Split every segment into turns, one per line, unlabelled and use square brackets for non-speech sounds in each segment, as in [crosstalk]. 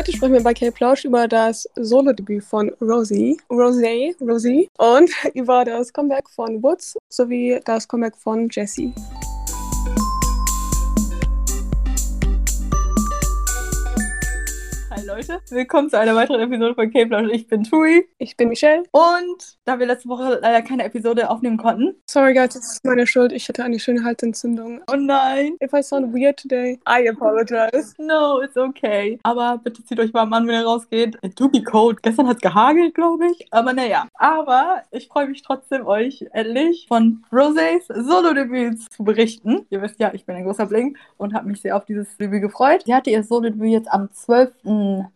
Heute sprechen wir bei K-Plausch über das Solo-Debüt von Rosie, Rosé, Rosie und [laughs] über das Comeback von Woods sowie das Comeback von Jessie.
Leute. Willkommen zu einer weiteren Episode von K-Plausch. Ich bin Tui.
Ich bin Michelle.
Und da wir letzte Woche leider keine Episode aufnehmen konnten.
Sorry, guys, das ist meine Schuld. Ich hatte eine schöne Halsentzündung.
Oh nein.
If I sound weird today, I apologize.
No, it's okay. Aber bitte zieht euch warm an, wenn ihr rausgeht. It do be cold. Gestern hat es gehagelt, glaube ich. Aber naja. Aber ich freue mich trotzdem, euch endlich von Rosés Solo-Debüts zu berichten. Ihr wisst ja, ich bin ein großer Blink und habe mich sehr auf dieses Debüt gefreut. Sie hatte ihr Solo-Debüt jetzt am 12.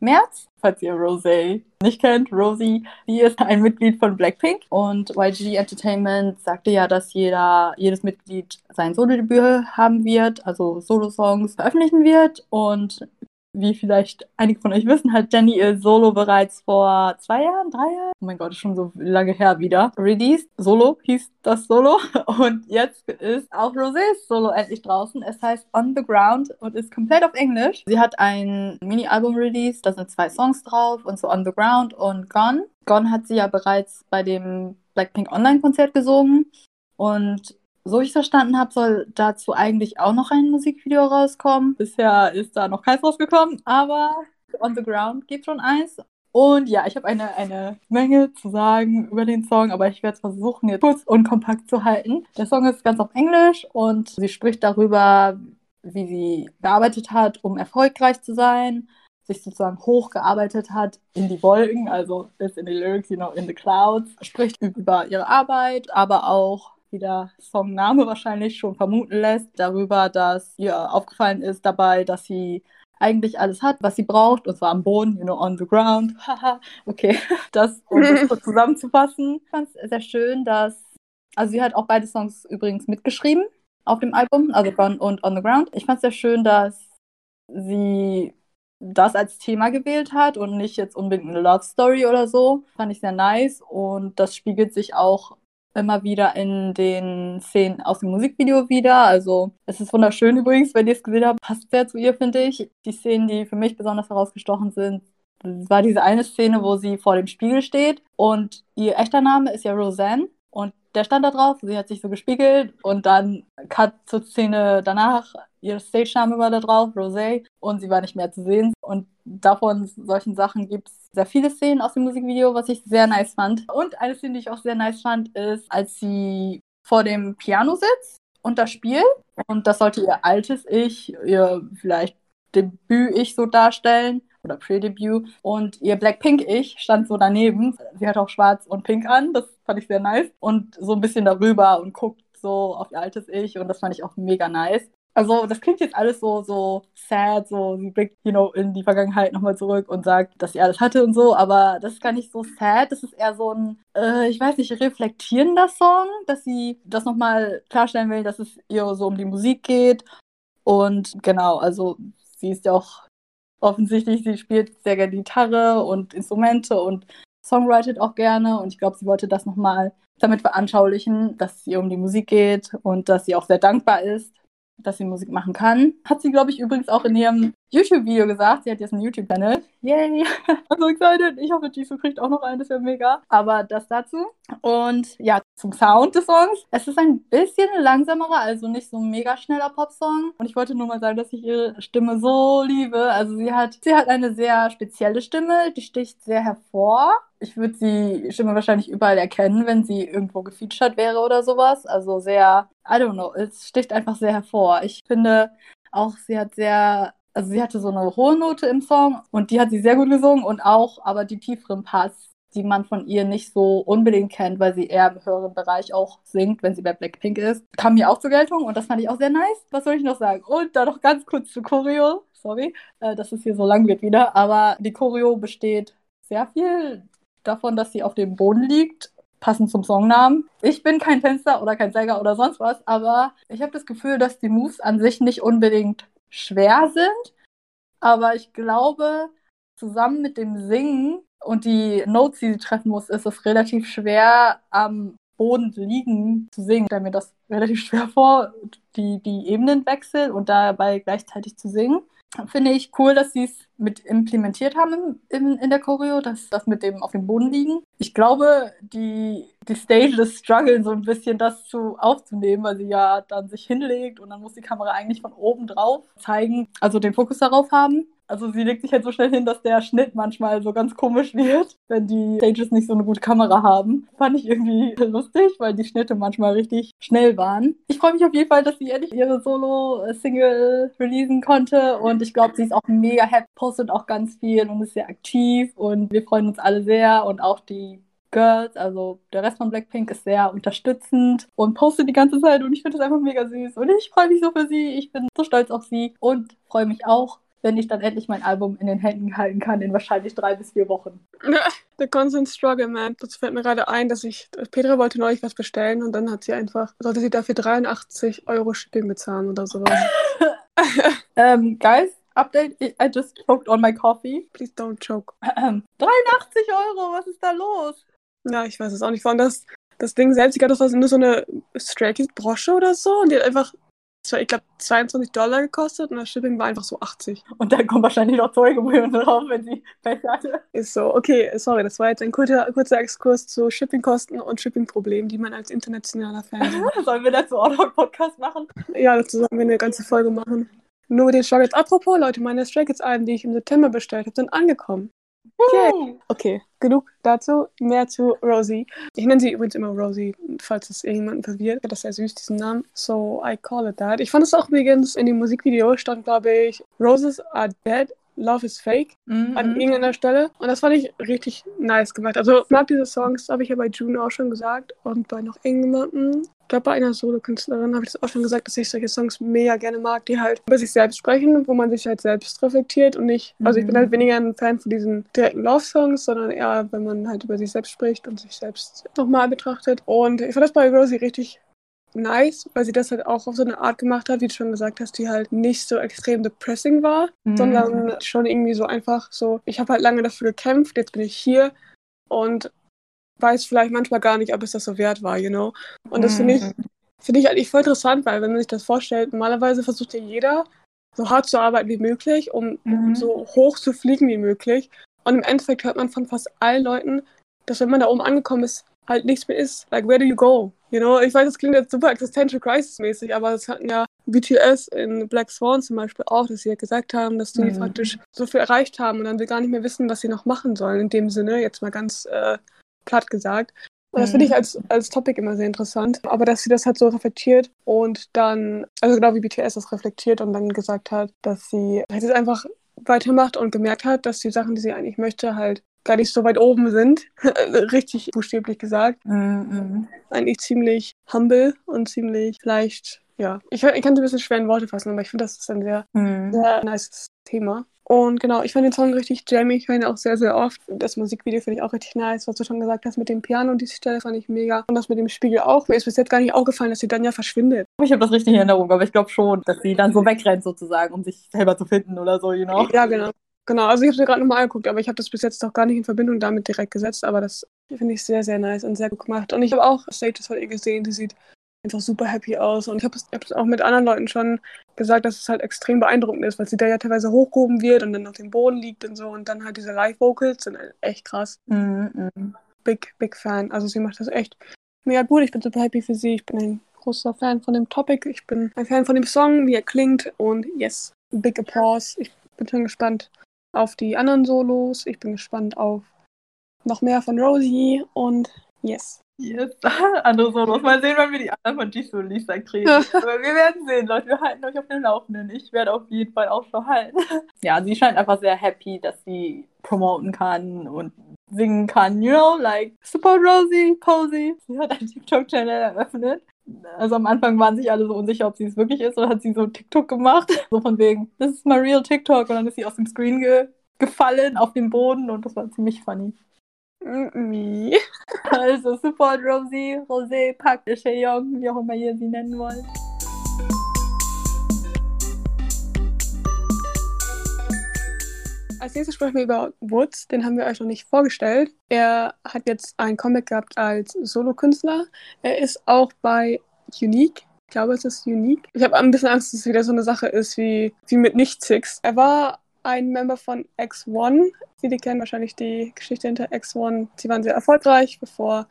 März. Falls ihr Rosé nicht kennt, Rosie, die ist ein Mitglied von Blackpink und YG Entertainment sagte ja, dass jeder, jedes Mitglied sein Solo-Debüt haben wird, also Solo-Songs veröffentlichen wird und wie vielleicht einige von euch wissen, hat Jenny ihr Solo bereits vor zwei Jahren, drei Jahren, oh mein Gott, schon so lange her wieder, released. Solo hieß das Solo. [laughs] Und jetzt ist auch Rosés Solo endlich draußen. Es heißt On the Ground und ist komplett auf Englisch. Sie hat ein Mini-Album released, da sind zwei Songs drauf und so On the Ground und Gone. Gone hat sie ja bereits bei dem Blackpink Online-Konzert gesungen. Und so ich verstanden habe, soll dazu eigentlich auch noch ein Musikvideo rauskommen. Bisher ist da noch keins rausgekommen, aber On the Ground gibt schon eins. Und ja, ich habe eine, eine Menge zu sagen über den Song, aber ich werde es versuchen, jetzt kurz und kompakt zu halten. Der Song ist ganz auf Englisch und sie spricht darüber, wie sie gearbeitet hat, um erfolgreich zu sein, sich sozusagen hochgearbeitet hat in die Wolken, also ist in die Lyrics, you know, in the clouds, spricht über ihre Arbeit, aber auch wie der Songname wahrscheinlich schon vermuten lässt, darüber, dass ihr aufgefallen ist dabei, dass sie eigentlich alles hat, was sie braucht, und zwar am Boden, you know, on the ground. [laughs] Haha, okay. Das, um das kurz [laughs] zusammenzufassen, ich fand es sehr schön, dass, also sie hat auch beide Songs übrigens mitgeschrieben auf dem Album, also Gone und On the Ground. Ich fand es sehr schön, dass sie das als Thema gewählt hat und nicht jetzt unbedingt eine Love Story oder so. Fand ich sehr nice und das spiegelt sich auch immer wieder in den Szenen aus dem Musikvideo wieder. Also es ist wunderschön übrigens, wenn ihr es gesehen habt, passt sehr zu ihr, finde ich. Die Szenen, die für mich besonders herausgestochen sind, war diese eine Szene, wo sie vor dem Spiegel steht. Und ihr echter Name ist ja Roseanne. Und der stand da drauf, sie hat sich so gespiegelt. Und dann Cut zur Szene danach, ihr Stage-Name war da drauf, Rosé, und sie war nicht mehr zu sehen. Und davon, solchen Sachen gibt es sehr viele Szenen aus dem Musikvideo, was ich sehr nice fand. Und eine Szene, die ich auch sehr nice fand, ist, als sie vor dem Piano sitzt und das spielt. Und das sollte ihr altes Ich, ihr vielleicht Debüt-Ich so darstellen oder Pre-Debut. Und ihr Blackpink-Ich stand so daneben. Sie hat auch schwarz und pink an, das fand ich sehr nice. Und so ein bisschen darüber und guckt so auf ihr altes Ich und das fand ich auch mega nice. Also, das klingt jetzt alles so, so sad, so, sie blickt, you know, in die Vergangenheit nochmal zurück und sagt, dass sie alles hatte und so, aber das ist gar nicht so sad, das ist eher so ein, äh, ich weiß nicht, reflektierender Song, dass sie das nochmal klarstellen will, dass es ihr so um die Musik geht. Und genau, also sie ist ja auch offensichtlich, sie spielt sehr gerne Gitarre und Instrumente und songwritet auch gerne. Und ich glaube, sie wollte das nochmal damit veranschaulichen, dass es ihr um die Musik geht und dass sie auch sehr dankbar ist dass sie Musik machen kann. Hat sie, glaube ich, übrigens auch in ihrem YouTube-Video gesagt. Sie hat jetzt einen YouTube-Channel. Yay! I'm [laughs] so excited. Ich hoffe, Jisoo kriegt auch noch einen. Das wäre mega. Aber das dazu. Und ja, zum Sound des Songs. Es ist ein bisschen langsamerer, also nicht so ein mega schneller Popsong. Und ich wollte nur mal sagen, dass ich ihre Stimme so liebe. Also sie hat, sie hat eine sehr spezielle Stimme. Die sticht sehr hervor ich würde die Stimme wahrscheinlich überall erkennen, wenn sie irgendwo gefeatured wäre oder sowas. Also sehr, I don't know, es sticht einfach sehr hervor. Ich finde auch, sie hat sehr, also sie hatte so eine hohe Note im Song und die hat sie sehr gut gesungen und auch aber die tieferen Parts, die man von ihr nicht so unbedingt kennt, weil sie eher im höheren Bereich auch singt, wenn sie bei Blackpink ist, kam mir auch zur Geltung und das fand ich auch sehr nice. Was soll ich noch sagen? Und dann noch ganz kurz zu Choreo. Sorry, äh, dass es hier so lang wird wieder, aber die Choreo besteht sehr viel davon, dass sie auf dem Boden liegt, passend zum Songnamen. Ich bin kein Fenster oder kein Sänger oder sonst was, aber ich habe das Gefühl, dass die Moves an sich nicht unbedingt schwer sind. Aber ich glaube, zusammen mit dem Singen und die Notes, die sie treffen muss, ist es relativ schwer, am Boden liegen zu singen. Stelle mir das relativ schwer vor, die, die Ebenen wechseln und dabei gleichzeitig zu singen. Finde ich cool, dass sie es mit implementiert haben in, in der Choreo, dass das mit dem auf dem Boden liegen. Ich glaube, die, die Stages strugglen so ein bisschen, das zu aufzunehmen, weil sie ja dann sich hinlegt und dann muss die Kamera eigentlich von oben drauf zeigen, also den Fokus darauf haben. Also sie legt sich halt so schnell hin, dass der Schnitt manchmal so ganz komisch wird, [laughs] wenn die Stages nicht so eine gute Kamera haben. Fand ich irgendwie [laughs] lustig, weil die Schnitte manchmal richtig schnell waren. Ich freue mich auf jeden Fall, dass sie endlich ihre Solo-Single releasen konnte und ich glaube, sie ist auch mega happy, postet auch ganz viel und ist sehr aktiv und wir freuen uns alle sehr und auch die Girls, also der Rest von Blackpink ist sehr unterstützend und postet die ganze Zeit und ich finde das einfach mega süß und ich freue mich so für sie, ich bin so stolz auf sie und freue mich auch wenn ich dann endlich mein Album in den Händen halten kann, in wahrscheinlich drei bis vier Wochen. [laughs]
The constant struggle, man. Das fällt mir gerade ein, dass ich, Petra wollte neulich was bestellen und dann hat sie einfach, sollte sie dafür 83 Euro Shipping bezahlen oder sowas. [laughs]
ähm, guys, Update, I just choked on my coffee.
Please don't choke.
83 Euro, was ist da los?
Ja, ich weiß es auch nicht. Vor allem das, das Ding selbst, ich glaube, das war nur so eine Stray Kids Brosche oder so und die hat einfach ich glaube, 22 Dollar gekostet und das Shipping war einfach so 80.
Und dann kommen wahrscheinlich noch Zollgebühren drauf, wenn sie Pech hatte.
Ist so, okay, sorry, das war jetzt ein kurzer, kurzer Exkurs zu Shippingkosten und Shippingproblemen, die man als internationaler Fan
hat. [laughs] sollen wir dazu auch noch einen Podcast machen?
Ja, dazu sollen wir eine ganze Folge machen. Nur den Struggles. Apropos, Leute, meine Stray Kids-Alben, die ich im September bestellt habe, sind angekommen. Okay. genug dazu. Mehr zu Rosie. Ich nenne sie übrigens immer Rosie, falls es irgendjemanden verwirrt. Das ist sehr süß, diesen Namen. So I call it that. Ich fand es auch übrigens in dem Musikvideo stand, glaube ich, Roses are dead Love is Fake mhm. an irgendeiner Stelle. Und das fand ich richtig nice gemacht. Also, ich mag diese Songs, habe ich ja bei June auch schon gesagt. Und bei noch irgendjemandem. Ich glaube, bei einer Solo-Künstlerin habe ich das auch schon gesagt, dass ich solche Songs mega gerne mag, die halt über sich selbst sprechen, wo man sich halt selbst reflektiert und nicht. Also, ich bin halt mhm. weniger ein Fan von diesen direkten Love-Songs, sondern eher, wenn man halt über sich selbst spricht und sich selbst nochmal betrachtet. Und ich fand das bei Rosie richtig nice, weil sie das halt auch auf so eine Art gemacht hat, wie du schon gesagt hast, die halt nicht so extrem depressing war, mhm. sondern schon irgendwie so einfach so, ich habe halt lange dafür gekämpft, jetzt bin ich hier und weiß vielleicht manchmal gar nicht, ob es das so wert war, you know. Und das finde ich, mhm. finde ich eigentlich voll interessant, weil wenn man sich das vorstellt, normalerweise versucht ja jeder, so hart zu arbeiten wie möglich, um mhm. so hoch zu fliegen wie möglich. Und im Endeffekt hört man von fast allen Leuten, dass wenn man da oben angekommen ist, halt nichts mehr ist. Like, where do you go? You know, ich weiß, das klingt jetzt super Existential Crisis-mäßig, aber das hatten ja BTS in Black Swan zum Beispiel auch, dass sie ja gesagt haben, dass sie mhm. praktisch so viel erreicht haben und dann sie gar nicht mehr wissen, was sie noch machen sollen. In dem Sinne, jetzt mal ganz äh, platt gesagt. Und das finde ich mhm. als, als Topic immer sehr interessant. Aber dass sie das halt so reflektiert und dann, also genau wie BTS das reflektiert und dann gesagt hat, dass sie halt jetzt einfach weitermacht und gemerkt hat, dass die Sachen, die sie eigentlich möchte, halt gar nicht so weit oben sind. [laughs] Richtig buchstäblich gesagt. Mhm. Eigentlich ziemlich humble und ziemlich leicht, ja. Ich, ich kann es ein bisschen schwer in Worte fassen, aber ich finde, das ist ein sehr, mhm. sehr nice Thema. Und genau, ich fand den Song richtig jammy. Ich höre ihn auch sehr, sehr oft. Das Musikvideo finde ich auch richtig nice, was du schon gesagt hast mit dem Piano und diese Stelle fand ich mega. Und das mit dem Spiegel auch. Mir ist bis jetzt gar nicht aufgefallen, dass sie dann ja verschwindet.
Ich habe das richtig in Erinnerung, aber ich glaube schon, dass sie dann so wegrennt sozusagen, um sich selber zu finden oder so, you know?
Ja, genau. Genau, also ich habe sie gerade nochmal angeguckt, aber ich habe das bis jetzt noch gar nicht in Verbindung damit direkt gesetzt, aber das finde ich sehr, sehr nice und sehr gut gemacht. Und ich habe auch Stages von ihr gesehen, die sieht einfach super happy aus. Und ich habe es auch mit anderen Leuten schon gesagt, dass es halt extrem beeindruckend ist, weil sie da ja teilweise hochgehoben wird und dann auf dem Boden liegt und so. Und dann halt diese Live-Vocals sind halt echt krass. Mm -hmm. Big, big Fan. Also sie macht das echt mega gut. Ich bin super happy für sie. Ich bin ein großer Fan von dem Topic. Ich bin ein Fan von dem Song, wie er klingt. Und yes, big applause. Ich bin schon gespannt, auf die anderen Solos. Ich bin gespannt auf noch mehr von Rosie und yes.
Yes, [laughs] andere Solos. Mal sehen, wann wir die anderen von Jisoo Lisa kriegen. [laughs] Aber wir werden sehen, Leute. Wir halten euch auf dem Laufenden. Ich werde auf jeden Fall Ausschau halten. [laughs] Ja, sie scheint einfach sehr happy, dass sie promoten kann und singen kann. You know, like, support Rosie, Posey. Sie hat einen TikTok-Channel eröffnet also am Anfang waren sich alle so unsicher, ob sie es wirklich ist, oder hat sie so TikTok gemacht. [laughs] So von wegen, das ist my real TikTok. Und dann ist sie aus dem Screen ge gefallen auf den Boden und das war ziemlich funny. [laughs] Also support Rosie, Rosé, Park, Young, wie auch immer ihr sie nennen wollt.
Als nächstes sprechen wir über Woods, den haben wir euch noch nicht vorgestellt. Er hat jetzt ein Comic gehabt als Solokünstler. Er ist auch bei Unique. Ich glaube, es ist Unique. Ich habe ein bisschen Angst, dass es wieder so eine Sache ist wie, wie mit Nicht-Six. Er war ein Member von X1. Viele kennen wahrscheinlich die Geschichte hinter X1. Sie waren sehr erfolgreich, bevor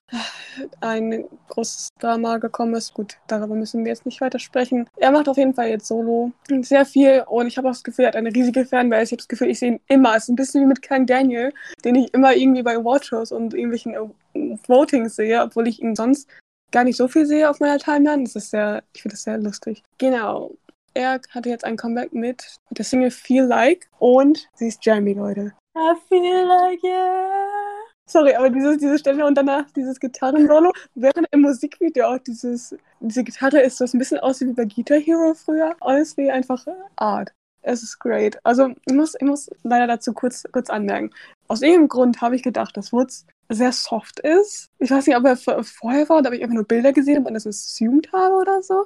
ein großes Drama gekommen ist. Gut, darüber müssen wir jetzt nicht weiter sprechen. Er macht auf jeden Fall jetzt Solo sehr viel und ich habe auch das Gefühl, er hat eine riesige Fanbase. Ich habe das Gefühl, ich sehe ihn immer. Es ist ein bisschen wie mit Kang Daniel, den ich immer irgendwie bei Watchers und irgendwelchen äh, Votings sehe, obwohl ich ihn sonst gar nicht so viel sehe auf meiner Timeline. Das ist sehr, ich finde das sehr lustig. Genau. Er hatte jetzt ein Comeback mit, der Single Feel Like und sie ist Jamie, Leute.
I feel like yeah.
Sorry, aber dieses, diese Stelle und danach dieses Gitarrensolo, während im Musikvideo auch dieses, diese Gitarre ist so ein bisschen aussieht wie bei Guitar Hero früher. Honestly, einfach Art. Es ist great. Also, ich muss, ich muss leider dazu kurz, kurz anmerken. Aus irgendeinem Grund habe ich gedacht, dass Woods sehr soft ist. Ich weiß nicht, ob er vorher war oder ob ich einfach nur Bilder gesehen habe und das assumed habe oder so.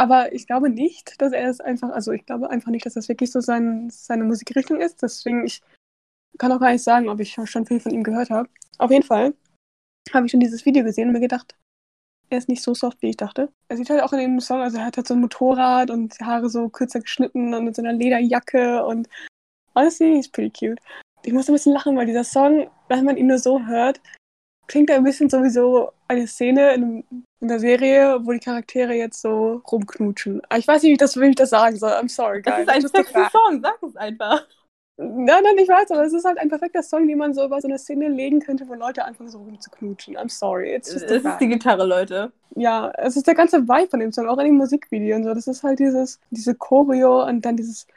Aber ich glaube nicht, dass er es einfach, also ich glaube einfach nicht, dass das wirklich so sein, seine Musikrichtung ist. Deswegen, ich kann auch gar nicht sagen, ob ich schon viel von ihm gehört habe. Auf jeden Fall habe ich schon dieses Video gesehen und mir gedacht, er ist nicht so soft, wie ich dachte. Er sieht halt auch in dem Song, also er hat halt so ein Motorrad und die Haare so kürzer geschnitten und mit so einer Lederjacke und honestly, he's pretty cute. Ich muss ein bisschen lachen, weil dieser Song, wenn man ihn nur so hört, klingt ein bisschen sowieso eine Szene in, in, der Serie, wo die Charaktere jetzt so rumknutschen. Aber ich weiß nicht, wie ich das, wie ich das sagen soll. I'm sorry,
guys. Das ist ein sexy Song, sag es einfach.
Nein, nein, ich weiß, aber es ist halt ein perfekter Song, den man so über so eine Szene legen könnte, wo Leute anfangen so rumzuknutschen. I'm sorry.
es ist die Gitarre, Leute.
Ja, es ist der ganze Vibe von dem Song, auch in den Musikvideos und so. Das ist halt dieses, diese Choreo und dann dieses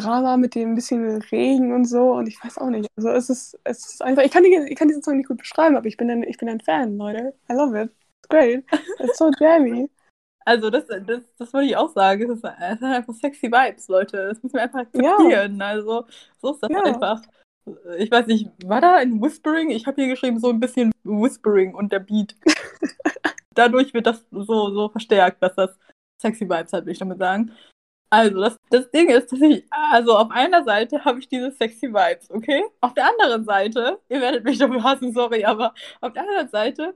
Drama mit dem bisschen Regen und so und ich weiß auch nicht. Also es ist, es ist einfach, ich kann, die, ich kann diesen Song nicht gut beschreiben, aber ich bin ein, ich bin ein Fan, Leute. I love it. It's great. It's so jammy. [laughs]
Also das, das, das würde ich auch sagen. Es, sind einfach sexy Vibes, Leute. Das müssen wir einfach akzeptieren. Ja. Also so ist das ja. einfach. Ich weiß nicht, war da ein Whispering? Ich habe hier geschrieben, so ein bisschen Whispering und der Beat. [laughs] Dadurch wird das so, so verstärkt, dass das sexy Vibes hat, will ich damit sagen. Also, das, das Ding ist, dass ich, also auf einer Seite habe ich diese sexy Vibes, okay? Auf der anderen Seite, ihr werdet mich dafür hassen, sorry, aber auf der anderen Seite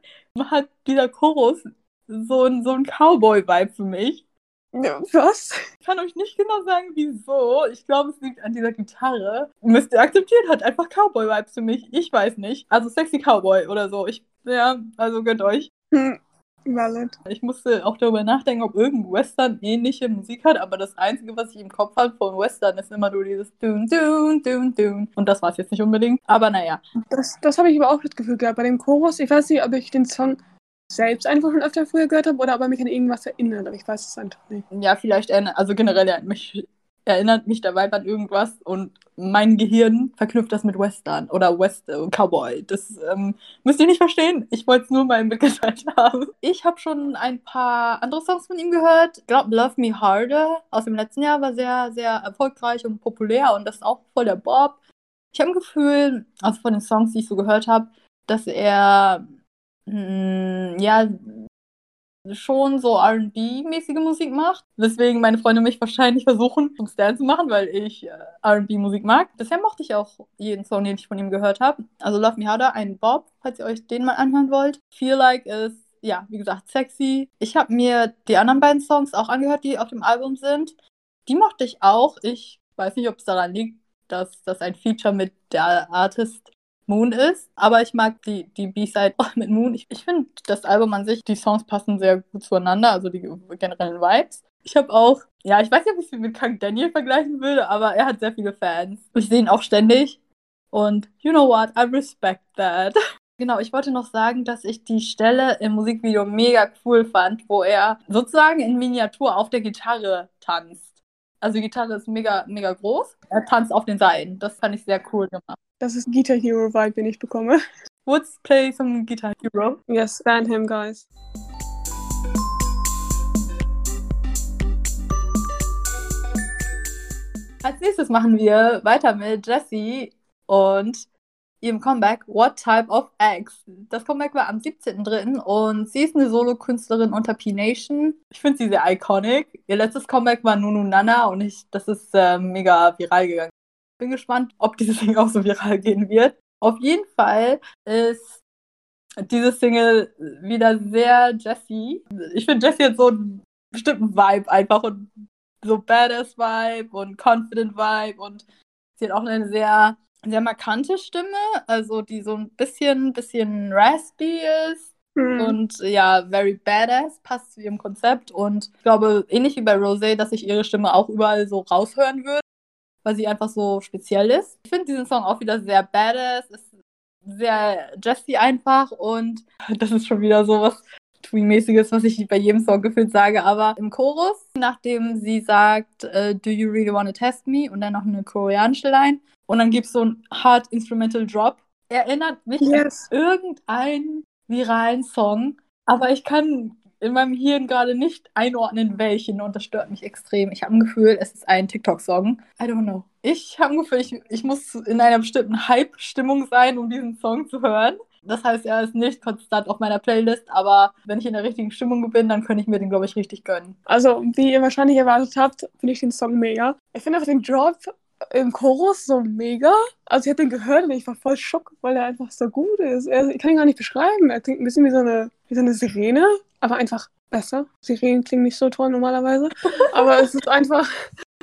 hat dieser Chorus so ein, so ein Cowboy-Vibe für mich.
Was?
Ich kann euch nicht genau sagen, wieso. Ich glaube, es liegt an dieser Gitarre. Müsst ihr akzeptieren, hat einfach Cowboy-Vibes für mich. Ich weiß nicht. Also sexy Cowboy oder so. Ich, ja, also gönnt euch.
Hm. Valid.
Ich musste auch darüber nachdenken, ob irgendein Western ähnliche Musik hat, aber das Einzige, was ich im Kopf habe von Western, ist immer nur dieses Dun, Dun, Dun, Dun. Und das war es jetzt nicht unbedingt, aber naja.
Das, das habe ich aber auch das Gefühl gehabt bei dem Chorus. Ich weiß nicht, ob ich den Song selbst einfach schon öfter früher gehört habe oder ob er mich an irgendwas erinnert, aber ich weiß es einfach nicht.
Ja, vielleicht, also generell, ja, mich erinnert mich der Vibe an irgendwas und mein Gehirn verknüpft das mit Western oder West äh, Cowboy. Das ähm, müsst ihr nicht verstehen. Ich wollte es nur mal mitgeteilt [laughs] haben. Ich habe schon ein paar andere Songs von ihm gehört. Ich glaube, Love Me Harder aus dem letzten Jahr war sehr, sehr erfolgreich und populär und das ist auch voll der Bob. Ich habe ein Gefühl, also von den Songs, die ich so gehört habe, dass er mh, mm, ja schon so RB-mäßige Musik macht. Weswegen meine Freunde mich wahrscheinlich versuchen, zum Stand zu machen, weil ich äh, RB-Musik mag. Bisher mochte ich auch jeden Song, den ich von ihm gehört habe. Also Love Me Harder, ein Bob, falls ihr euch den mal anhören wollt. Feel Like ist, ja, wie gesagt, sexy. Ich habe mir die anderen beiden Songs auch angehört, die auf dem Album sind. Die mochte ich auch. Ich weiß nicht, ob es daran liegt, dass das ein Feature mit der Artist Moon ist. Aber ich mag die, die B-Side [laughs] mit Moon. Ich, ich finde das Album an sich, die Songs passen sehr gut zueinander, also die generellen Vibes. Ich habe auch, ja, ich weiß nicht, ob ich es mit Kang Daniel vergleichen würde, aber er hat sehr viele Fans. Ich sehe ihn auch ständig. Und you know what, I respect that. [laughs] Genau, ich wollte noch sagen, dass ich die Stelle im Musikvideo mega cool fand, wo er sozusagen in Miniatur auf der Gitarre tanzt. Also die Gitarre ist mega, mega groß. Er tanzt auf den Seiten. Das fand ich sehr cool gemacht.
Das ist Guitar Hero Vibe, den ich bekomme. [laughs]
Let's play some Guitar Hero.
Yes, ban him, guys.
Als nächstes machen wir weiter mit Jessie und ihrem Comeback What Type of Eggs. Das Comeback war am 17.03. und sie ist eine Solo-Künstlerin unter P-Nation. Ich finde sie sehr iconic. Ihr letztes Comeback war Nunu Nana und ich, das ist äh, mega viral gegangen. Bin gespannt, ob diese Single auch so viral gehen wird. Auf jeden Fall ist diese Single wieder sehr Jessie. Ich finde Jessie hat so einen bestimmten Vibe einfach und so Badass Vibe und Confident Vibe und Sie hat auch eine sehr, sehr markante Stimme, also die so ein bisschen, bisschen raspy ist.
Hm.
Und ja, very badass, passt zu ihrem Konzept. Und ich glaube, ähnlich wie bei Rosé, dass ich ihre Stimme auch überall so raushören würde, weil sie einfach so speziell ist. Ich finde diesen Song auch wieder sehr badass, ist sehr Jessie einfach und [laughs] das ist schon wieder so was Tween-mäßiges, was ich bei jedem Song gefühlt sage, aber im Chorus, nachdem sie sagt, äh, Do you really wanna test me? und dann noch eine koreanische Line und dann gibt es so einen Hard Instrumental Drop. Erinnert mich
Yes.
an irgendeinen viralen Song, aber ich kann in meinem Hirn gerade nicht einordnen, welchen und das stört mich extrem. Ich habe ein Gefühl, es ist ein TikTok-Song. I don't know. Ich habe ein Gefühl, ich, ich muss in einer bestimmten Hype-Stimmung sein, um diesen Song zu hören. Das heißt, er ist nicht konstant auf meiner Playlist, aber wenn ich in der richtigen Stimmung bin, dann könnte ich mir den, glaube ich, richtig gönnen.
Also, wie ihr wahrscheinlich erwartet habt, finde ich den Song mega. Ich finde einfach den Drop im Chorus so mega. Also, ich habe den gehört und ich war voll schock, weil er einfach so gut ist. Er, ich kann ihn gar nicht beschreiben. Er klingt ein bisschen wie so eine, wie so eine Sirene, aber einfach besser. Sirenen klingen nicht so toll normalerweise. [laughs] aber es ist einfach,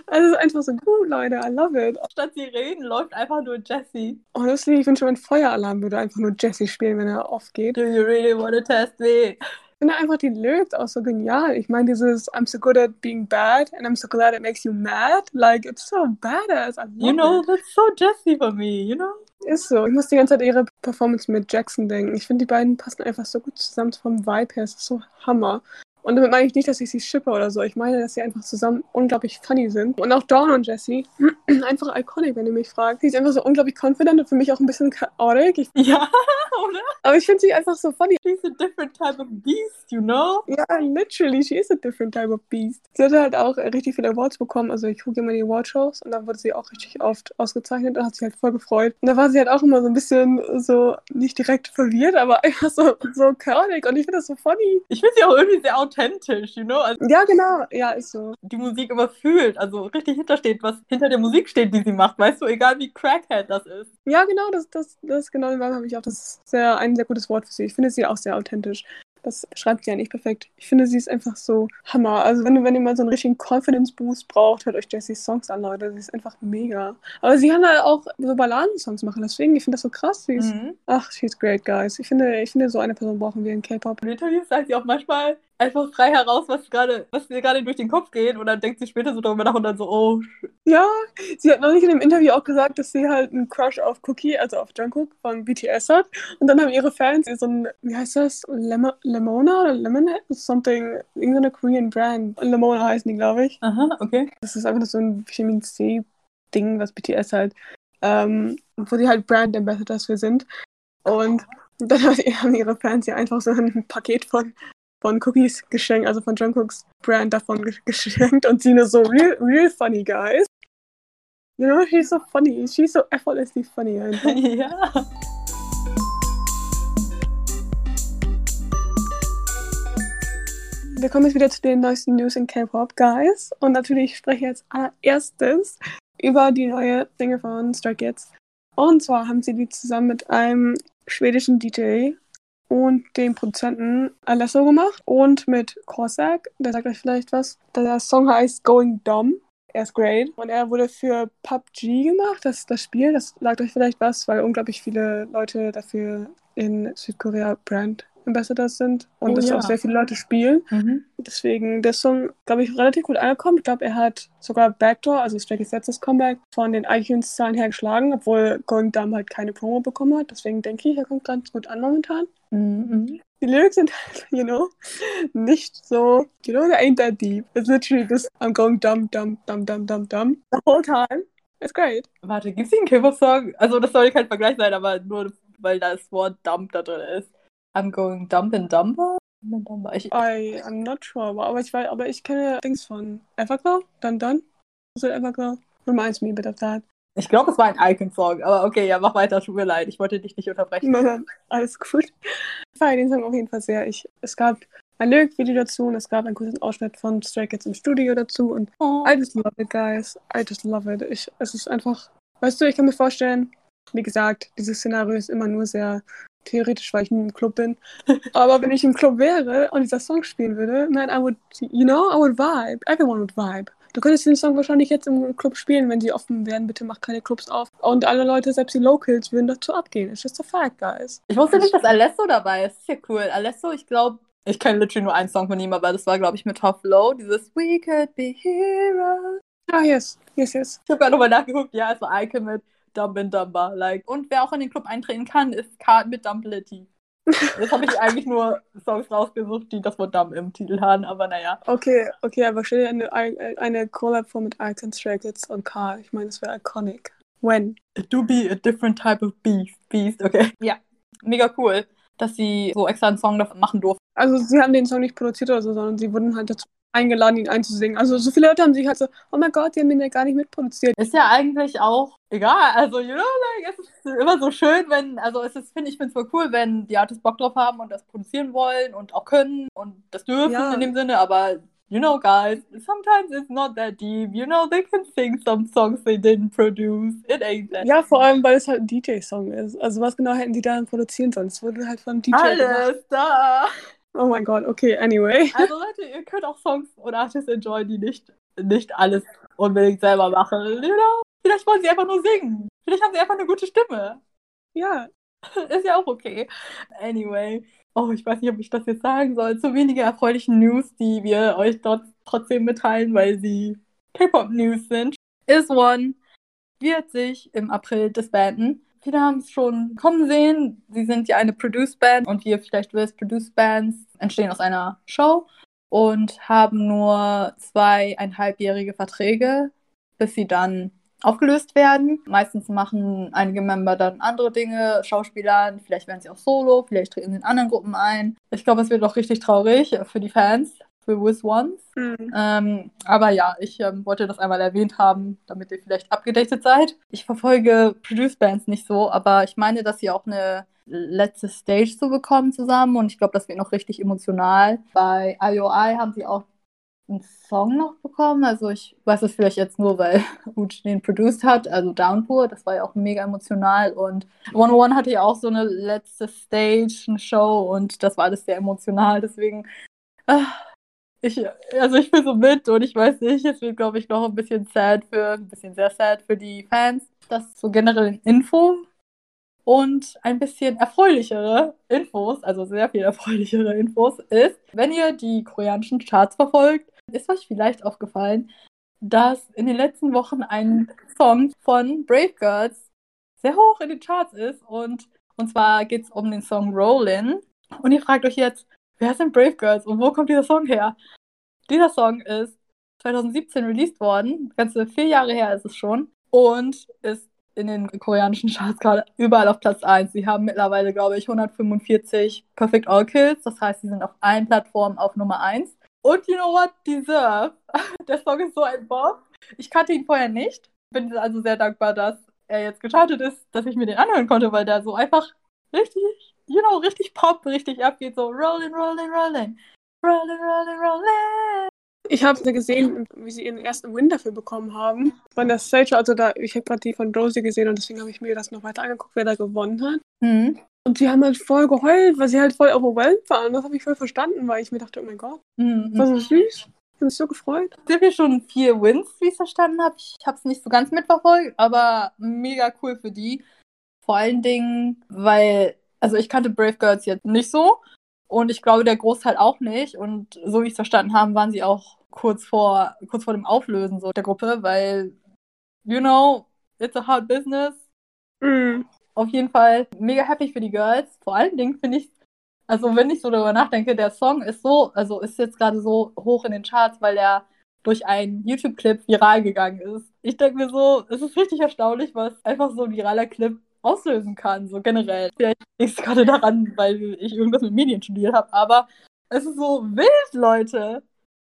es ist einfach so gut, Leute. I love it.
Statt Sirenen läuft einfach nur Jessie.
Honestly, ich wünsche, mein Feueralarm würde einfach nur Jesse spielen, wenn er aufgeht.
Do you really wanna test me?
Ich finde einfach die Lyrics auch so genial. Ich meine, dieses I'm so good at being bad and I'm so glad it makes you mad. Like, it's so badass. I love
You know,
it.
that's so Jessie for me, you know?
Ist so. Ich muss die ganze Zeit ihre Performance mit Jackson denken. Ich finde, die beiden passen einfach so gut zusammen vom Vibe her. Es ist so Hammer. Und damit meine ich nicht, dass ich sie shippe oder so. Ich meine, dass sie einfach zusammen unglaublich funny sind. Und auch Dawn und Jessie, [clears throat] einfach iconic, wenn ihr mich fragt. Sie ist einfach so unglaublich confident und für mich auch ein bisschen chaotic. Ich, [laughs]
Ja, oder?
aber ich finde sie einfach so funny.
She's a different type of beast, you know?
Ja, literally, she is a different type of beast. Sie hat halt auch richtig viele Awards bekommen. Also ich gucke immer die Awardshows und da wurde sie auch richtig oft ausgezeichnet und hat sich halt voll gefreut. Und da war sie halt auch immer so ein bisschen so, nicht direkt verwirrt, aber [laughs] einfach so, so chaotic und ich finde das so funny.
Ich finde sie auch irgendwie sehr authentisch, you know? Also
Ja, genau. Ja, ist so.
die Musik immer fühlt, also richtig hintersteht, was hinter der Musik steht, die sie macht, weißt du, egal wie Crackhead das ist.
Ja, genau, das, das, das genau habe ich auch. Das ist sehr, ein sehr gutes Wort für sie. Ich finde sie auch sehr authentisch. Das beschreibt sie ja nicht perfekt. Ich finde, sie ist einfach so Hammer. Also, wenn, wenn ihr mal so einen richtigen Confidence-Boost braucht, hört euch Jessies Songs an, Leute. Sie ist einfach mega. Aber sie kann halt auch so Balladensongs machen. Deswegen, ich finde das so krass. Sie ist,
Mhm.
Ach, she's great, guys. Ich finde, ich finde, so eine Person brauchen wir in K-Pop.
In Interviews sagt sie auch manchmal einfach frei heraus, was gerade, was ihr gerade durch den Kopf geht und dann denkt sie später so darüber nach und dann so, oh,
Ja, sie hat neulich in dem Interview auch gesagt, dass sie halt einen Crush auf Cookie, also auf Jungkook von BTS hat. Und dann haben ihre Fans ihr so ein, wie heißt das? Lemo Lemona oder Lemonade? Something, irgendeine Korean Brand. Lemona heißen die, glaube ich.
aha, okay.
Das ist einfach so ein Vitamin C-Ding, was BTS halt, ähm, wo sie halt Brand Ambassadors für sind. Und dann [laughs] haben ihre Fans ihr einfach so ein Paket von, von Cookies geschenkt, also von Jungkooks Brand davon ge- geschenkt und sie nur so, real, real funny, guys. You know, she's so funny. She's so effortlessly funny. Einfach. [laughs]
ja.
Wir kommen jetzt wieder zu den neuesten News in K-Pop, guys. Und natürlich spreche ich jetzt allererstes über die neue Single von Stray Kids. Und zwar haben sie die zusammen mit einem schwedischen DJ und dem Produzenten Alesso gemacht und mit Korsak, der sagt euch vielleicht was. Der Song heißt Going Dumb. Er ist great. Und er wurde für PUBG gemacht, das das Spiel. Das sagt euch vielleicht was, weil unglaublich viele Leute dafür in Südkorea Brand Ambassadors sind und
Oh
das
ja.
auch sehr viele Leute spielen.
Mhm.
Deswegen der Song, glaube ich, relativ gut angekommen. Ich glaube, er hat sogar Backdoor, also Stray Kids letztes Comeback, von den iTunes-Zahlen her geschlagen, obwohl Going Dumb halt keine Promo bekommen hat. Deswegen denke ich, er kommt ganz gut an momentan.
Mhm.
Die Lyrics sind halt, [laughs] you know, nicht so, you know, they ain't that deep. It's literally just, I'm going dumb, dumb, dumb, dumb, dumb, dumb. The whole time. It's great.
Warte, gibt's hier einen K-Pop-Song? Also, das soll kein Vergleich sein, aber nur, weil das Wort Dump da drin ist. I'm going dump and dumper. Ich,
I, I'm not sure, aber ich weiß, aber ich kenne Dings von Everglow, Dun Dun. Is it Everglow? Reminds me a bit of that.
ich glaube, es war ein Icon-Song, aber okay, ja, mach weiter, tut mir leid. Ich wollte dich nicht unterbrechen.
Nein, nein, alles gut. Ich feiere den Song auf jeden Fall sehr. Ich, es gab ein Lyric-Video dazu und es gab einen kurzen Ausschnitt von Stray Kids im Studio dazu und
Oh.
I just love it, guys. I just love it. Ich, es ist einfach, weißt du, ich kann mir vorstellen, wie gesagt, dieses Szenario ist immer nur sehr theoretisch, weil ich nie im Club bin. [laughs] Aber wenn ich im Club wäre und dieser Song spielen würde, man, I would, you know, I would vibe. Everyone would vibe. Du könntest den Song wahrscheinlich jetzt im Club spielen, wenn sie offen werden. Bitte mach keine Clubs auf. Und alle Leute, selbst die Locals, würden dazu abgehen. It's just a fact, guys.
Ich wusste nicht, dass Alesso dabei ist. Ist ja cool. Alesso, ich glaube, ich kenne literally nur einen Song von ihm, aber das war, glaube ich, mit Tough Low. Dieses We could be heroes.
Ah, yes. Yes, yes.
Ich habe gerade nochmal nachgeguckt. Ja, es war Icon mit Dumb and Dumber. Like. Und wer auch in den Club eintreten kann, ist Card mit Dumblitty. Jetzt habe ich [laughs] eigentlich nur Songs rausgesucht, die das Wort Dumb im Titel haben, aber naja.
Okay, okay, aber stell dir eine, eine Collab vor mit Icon, Stray Kids und Carl. Ich meine, das wäre iconic. When?
It do be a different type of beast. Beast, okay. Ja, mega cool, dass sie so extra einen Song davon machen durften.
Also sie haben den Song nicht produziert oder so, sondern sie wurden halt dazu eingeladen, ihn einzusingen. Also so viele Leute haben sich halt so, oh mein Gott, die haben ihn ja gar nicht mitproduziert.
Ist ja eigentlich auch egal. Also, you know, like, es ist immer so schön, wenn, also es ist, finde ich, finde es voll cool, wenn die Artists Bock drauf haben und das produzieren wollen und auch können und das dürfen ja. in dem Sinne, aber you know, guys, sometimes it's not that deep. You know, they can sing some songs they didn't produce. It ain't that.
Ja, vor allem, weil es halt ein DJ-Song ist. Also, was genau hätten die dann produzieren sollen? Es wurde halt von DJ
Alles gemacht. da.
Oh mein Gott, okay, anyway. [laughs]
Also Leute, ihr könnt auch Songs und Artists enjoyen, die nicht, nicht alles unbedingt selber machen. You know? Vielleicht wollen sie einfach nur singen. Vielleicht haben sie einfach eine gute Stimme.
Ja. [laughs]
Ist ja auch okay. Anyway. Oh, ich weiß nicht, ob ich das jetzt sagen soll. Zu wenige erfreulichen News, die wir euch dort trotzdem mitteilen, weil sie K-Pop-News sind. Is One wird sich im April disbanden. Viele haben es schon kommen sehen. Sie sind ja eine Produced Band und wie ihr vielleicht wisst, Produced Bands entstehen aus einer Show und haben nur zweieinhalbjährige Verträge, bis sie dann aufgelöst werden. Meistens machen einige Member dann andere Dinge, Schauspielern, vielleicht werden sie auch solo, vielleicht treten sie in anderen Gruppen ein. Ich glaube, es wird auch richtig traurig für die Fans, für With Ones. Mhm. Ähm, aber ja, ich ähm, wollte das einmal erwähnt haben, damit ihr vielleicht abgedatet seid. Ich verfolge Produce Bands nicht so, aber ich meine, dass sie auch eine letzte Stage so bekommen zusammen und ich glaube, das wird noch richtig emotional. Bei IOI haben sie auch einen Song noch bekommen. Also ich weiß es vielleicht jetzt nur, weil [laughs] Uch den produced hat, also Downpour. Das war ja auch mega emotional. Und 101 hatte ja auch so eine letzte Stage, eine Show und das war alles sehr emotional. Deswegen, äh, ich, also ich bin so mit und ich weiß nicht, es wird, glaube ich, noch ein bisschen sad für, ein bisschen sehr sad für die Fans. Das ist so generell Info und ein bisschen erfreulichere Infos, also sehr viel erfreulichere Infos, ist, wenn ihr die koreanischen Charts verfolgt, ist euch vielleicht aufgefallen, dass in den letzten Wochen ein Song von Brave Girls sehr hoch in den Charts ist und, und zwar geht es um den Song Rollin. Und ihr fragt euch jetzt, wer sind Brave Girls und wo kommt dieser Song her? Dieser Song ist 2017 released worden, ganze vier Jahre her ist es schon, und ist in den koreanischen Charts gerade überall auf Platz 1. Sie haben mittlerweile, glaube ich, 145 Perfect All Kills, das heißt, sie sind auf allen Plattformen auf Nummer 1. Und you know what? Deserve. [laughs] Der Song ist so ein Boss. Ich kannte ihn vorher nicht. Bin also sehr dankbar, dass er jetzt gestartet ist, dass ich mir den anhören konnte, weil der so einfach richtig, you know, richtig Pop, richtig abgeht. So rolling, rolling, rolling. Rolling, rolling, rolling.
Ich habe gesehen, wie sie ihren ersten Win dafür bekommen haben. Von der Stage, also da, ich habe gerade die von Rosie gesehen und deswegen habe ich mir das noch weiter angeguckt, wer da gewonnen hat.
Mhm.
Und sie haben halt voll geheult, weil sie halt voll overwhelmed waren. Das habe ich voll verstanden, weil ich mir dachte, oh mein Gott, mhm. was ist süß. Ich mich so gefreut.
Sie haben ja schon vier Wins, wie ich es verstanden habe. Ich habe es nicht so ganz mitverfolgt, aber mega cool für die. Vor allen Dingen, weil, also ich kannte Brave Girls jetzt nicht so. Und ich glaube, der Großteil auch nicht. Und so wie ich es verstanden habe, waren sie auch kurz vor, kurz vor dem Auflösen so der Gruppe, weil, you know, it's a hard business.
Mm.
Auf jeden Fall mega happy für die Girls. Vor allen Dingen finde ich, also wenn ich so darüber nachdenke, der Song ist so, also ist jetzt gerade so hoch in den Charts, weil er durch einen YouTube-Clip viral gegangen ist. Ich denke mir so, es ist richtig erstaunlich, was einfach so ein viraler Clip auslösen kann, so generell. Vielleicht liegt es gerade daran, weil ich irgendwas mit Medien studiert habe, aber es ist so wild, Leute.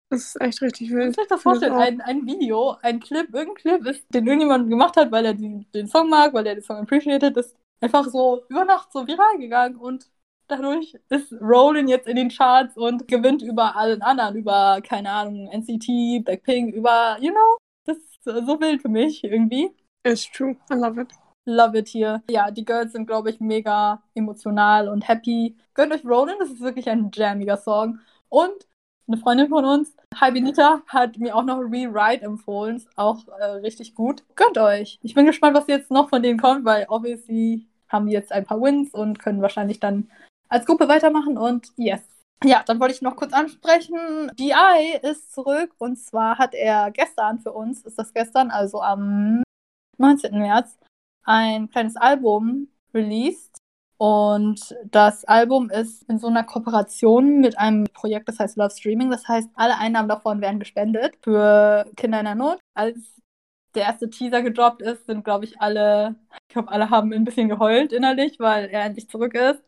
Das ist echt richtig wild.
Kannst du das vorstellen? Ein, ein Video, ein Clip, irgendein Clip, ist, den irgendjemand gemacht hat, weil er die, den Song mag, weil er den Song appreciated, ist einfach so über Nacht so viral gegangen und dadurch ist Rollin jetzt in den Charts und gewinnt über allen anderen, über, keine Ahnung, NCT, Blackpink, über, you know, das ist so wild für mich irgendwie.
It's true, I love it.
Love it hier. Ja, die Girls sind, glaube ich, mega emotional und happy. Gönnt euch Rollin, das ist wirklich ein jammiger Song. Und eine Freundin von uns, Hi Benita, hat mir auch noch Rewrite empfohlen. Auch äh, richtig gut. Gönnt euch. Ich bin gespannt, was jetzt noch von denen kommt, weil obviously haben die jetzt ein paar Wins und können wahrscheinlich dann als Gruppe weitermachen und yes. Ja, dann wollte ich noch kurz ansprechen. DI ist zurück und zwar hat er gestern für uns, ist das gestern, also am 19. März, ein kleines Album released. Und das Album ist in so einer Kooperation mit einem Projekt, das heißt Love Streaming. Das heißt, alle Einnahmen davon werden gespendet für Kinder in der Not. Als der erste Teaser gedroppt ist, sind, glaube ich, alle, ich glaube, alle haben ein bisschen geheult innerlich, weil er endlich zurück ist.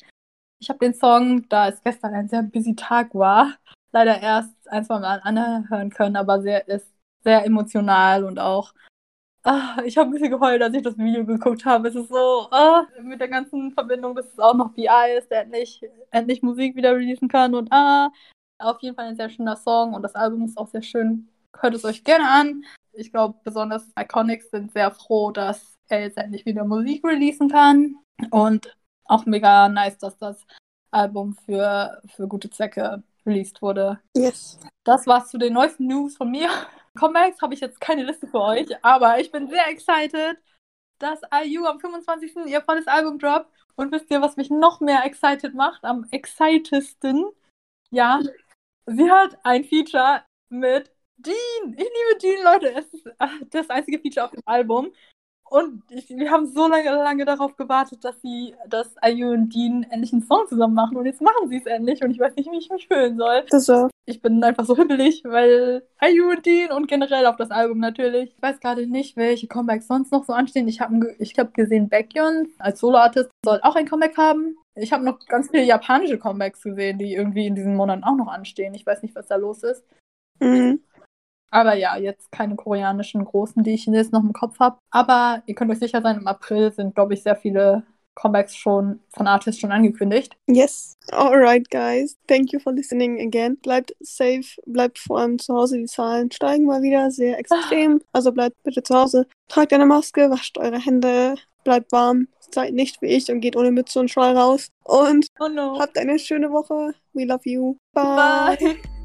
Ich habe den Song, da es gestern ein sehr busy Tag war, leider erst ein, zwei Mal anhören können, aber sehr, ist sehr emotional und auch Ah, ich habe ein bisschen geheult, als ich das Video geguckt habe. Es ist so, ah, mit der ganzen Verbindung, dass es auch noch BI ist, der endlich, endlich Musik wieder releasen kann. Und ah, auf jeden Fall ein sehr schöner Song und das Album ist auch sehr schön. Hört es euch gerne an. Ich glaube, besonders Iconics sind sehr froh, dass er jetzt endlich wieder Musik releasen kann. Und auch mega nice, dass das Album für, für gute Zwecke released wurde.
Yes.
Das war's zu den neuesten News von mir. Comebacks habe ich jetzt keine Liste für euch, aber ich bin sehr excited, dass IU am 25. ihr volles Album droppt. Und wisst ihr, was mich noch mehr excited macht? Am excitesten? Ja, sie hat ein Feature mit Dean. Ich liebe Dean, Leute. Es ist das einzige Feature auf dem Album. Und ich, wir haben so lange, lange darauf gewartet, dass sie, dass Ayu und Dean endlich einen Song zusammen machen. Und jetzt machen sie es endlich. Und ich weiß nicht, wie ich mich fühlen soll.
Das so.
Ich bin einfach so [laughs] hibbelig, weil Ayu und Dean und generell auf das Album natürlich. Ich weiß gerade nicht, welche Comebacks sonst noch so anstehen. Ich habe ich hab gesehen, Baekhyun als Soloartist soll auch ein Comeback haben. Ich habe noch ganz viele japanische Comebacks gesehen, die irgendwie in diesen Monaten auch noch anstehen. Ich weiß nicht, was da los ist.
Mhm.
Aber ja, jetzt keine koreanischen großen, die ich jetzt noch im Kopf habe. Aber ihr könnt euch sicher sein, im April sind, glaube ich, sehr viele Comebacks schon von Artists schon angekündigt.
Yes. Alright, guys. Thank you for listening again. Bleibt safe, bleibt vor allem zu Hause. Die Zahlen steigen mal wieder sehr extrem. Also bleibt bitte zu Hause. Tragt eine Maske, wascht eure Hände, bleibt warm. Seid nicht wie ich und geht ohne Mütze und Schal raus. Und
oh no.
habt eine schöne Woche. We love you. Bye.
Bye. [laughs]